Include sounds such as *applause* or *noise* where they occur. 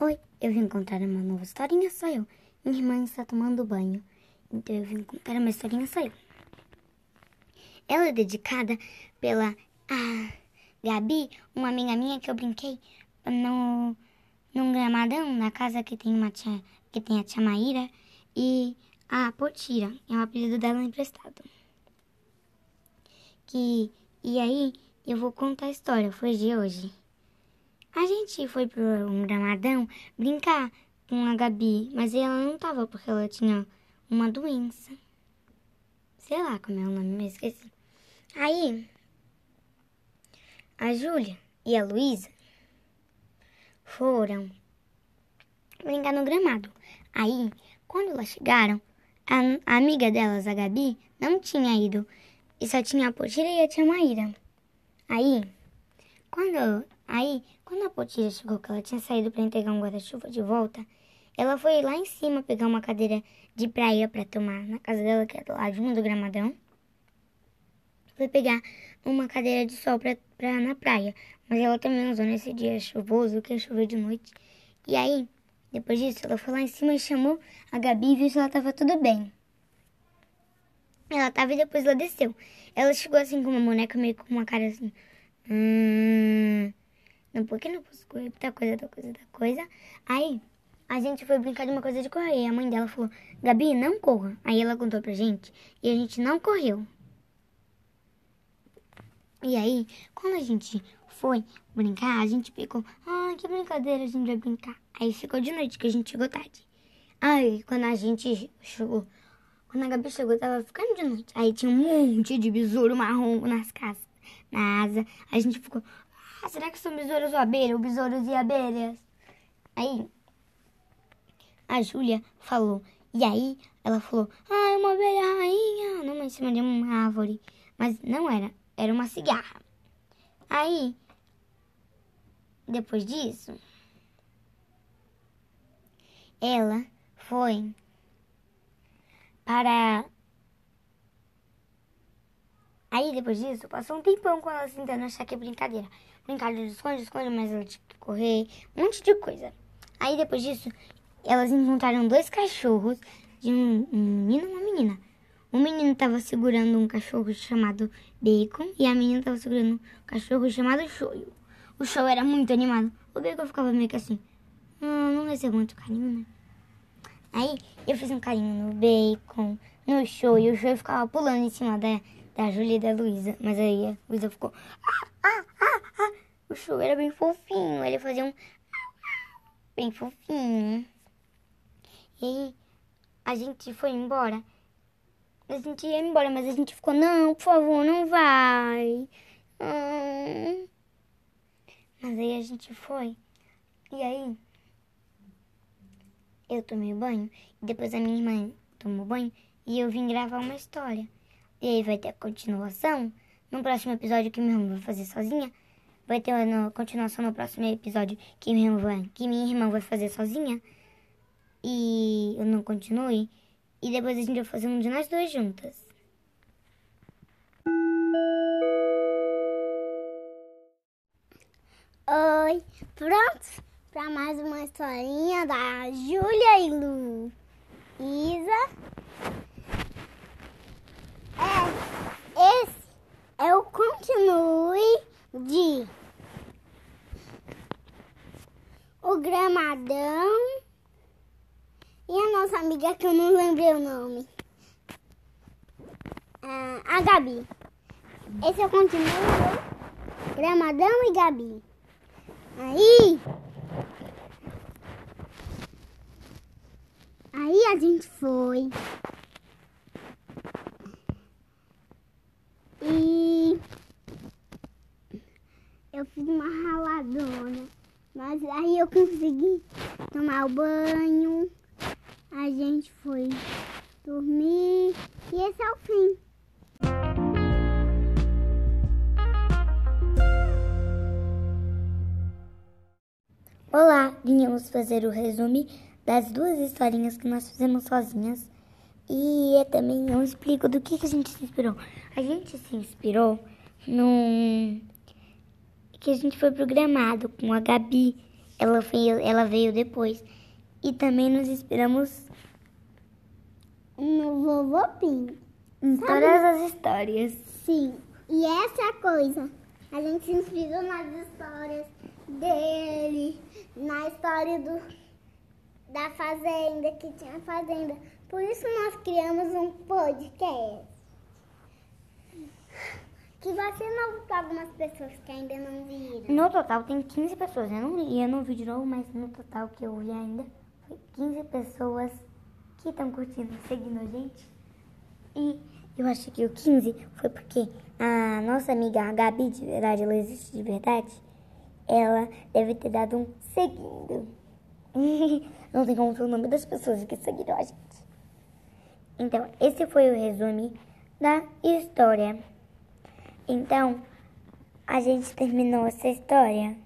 Oi, eu vim contar uma nova historinha, só eu. Minha irmã está tomando banho, então eu vim contar uma historinha, só eu. Ela é dedicada pela Gabi, uma amiga minha que eu brinquei no, num gramadão na casa que tem, uma tia, que tem a tia Maíra e a Potira, é o apelido dela emprestado. Que, e aí eu vou contar a história, foi de hoje. A gente foi pro um gramadão brincar com a Gabi, mas ela não tava porque ela tinha uma doença. Sei lá como é o nome, me esqueci. Aí, a Júlia e a Luísa foram brincar no gramado. Aí, quando elas chegaram, a, a amiga delas, a Gabi, não tinha ido e só tinha a Potira e a tia Maíra. Aí, quando, aí, quando a Potira chegou que ela tinha saído para entregar um guarda-chuva de volta, ela foi lá em cima pegar uma cadeira de praia para tomar na casa dela, que é de uma do gramadão. Foi pegar uma cadeira de sol pra, pra na praia, mas ela também usou nesse dia chuvoso, que choveu de noite. E aí, depois disso, ela foi lá em cima e chamou a Gabi e viu se ela tava tudo bem. Ela tava e depois ela desceu. Ela chegou assim com uma boneca meio com uma cara assim. Hum. Não, por que não posso correr? Tá coisa, tá coisa, tá coisa. Aí, a gente foi brincar de uma coisa de correr. E a mãe dela falou: Gabi, não corra. Aí ela contou pra gente e a gente não correu. E aí, quando a gente foi brincar, a gente ficou, ah, que brincadeira, a gente vai brincar. Aí ficou de noite, que a gente chegou tarde. Aí, quando a gente chegou, quando a Gabi chegou, tava ficando de noite. Aí tinha um monte de besouro marrom nas casas, na asa. A gente ficou, ah, será que são besouros ou abelhas? Ou besouros e abelhas? Aí, a Júlia falou, e aí ela falou, ah, é uma abelha rainha, numa em cima de uma árvore. Mas não era, era uma cigarra. Aí, depois disso, ela foi para. Aí, depois disso, passou um tempão com ela tentando achar que é brincadeira. Brincadeira de esconde, esconde, mas ela tinha que correr, um monte de coisa. Aí, depois disso, elas encontraram dois cachorros de um, um menino e uma menina. O menino estava segurando um cachorro chamado Bacon e a menina estava segurando um cachorro chamado Shoyu. O show era muito animado. O Bacon ficava meio que assim, hum, não vai ser muito carinho, né? Aí eu fiz um carinho no Bacon, no show, e o show ficava pulando em cima da, da Júlia e da Luísa. Mas aí a Luísa ficou, ah, ah, ah, ah. O show era bem fofinho, ele fazia um bem fofinho. E aí a gente foi embora a gente ia embora, mas a gente ficou, não, por favor, não vai. Hum. Mas aí a gente foi. E aí, eu tomei banho, e depois a minha irmã tomou banho, e eu vim gravar uma história. E aí vai ter a continuação no próximo episódio que minha irmã vai fazer sozinha. Vai ter a continuação no próximo episódio que minha irmã vai, que minha irmã vai fazer sozinha. E eu não continue. E depois a gente vai fazer um de nós duas juntas. Oi, prontos para mais uma historinha da Júlia e Lu. Isa. É, esse é o continue de O Gramadão e a nossa amiga que eu não lembrei o nome. Ah, a Gabi. Esse eu continuo. Gramadão e Gabi. Aí. Aí a gente foi. E eu fiz uma raladona. Mas aí eu consegui tomar o banho a gente foi dormir e esse é o fim. Olá, vinhamos fazer o resumo das duas historinhas que nós fizemos sozinhas e é também um explico do que, que a gente se inspirou. A gente se inspirou num que a gente foi programado com a Gabi ela, foi, ela veio depois. E também nos inspiramos No vovô Pinho. em Sabe? todas as histórias. Sim. E essa é a coisa. A gente se inspirou nas histórias dele, na história do, da fazenda, que tinha fazenda. Por isso nós criamos um podcast. Que ser novo para algumas pessoas que ainda não viram. No total tem 15 pessoas. Eu não li, eu não vi de novo, mas no total que eu vi ainda foi 15 pessoas que estão curtindo, seguindo a gente. E eu acho que o 15 foi porque a nossa amiga a Gabi, de verdade, ela existe de verdade, ela deve ter dado um seguindo. *laughs* não tem como ver o nome das pessoas que seguiram a gente. Então, esse foi o resumo da história. Então, a gente terminou essa história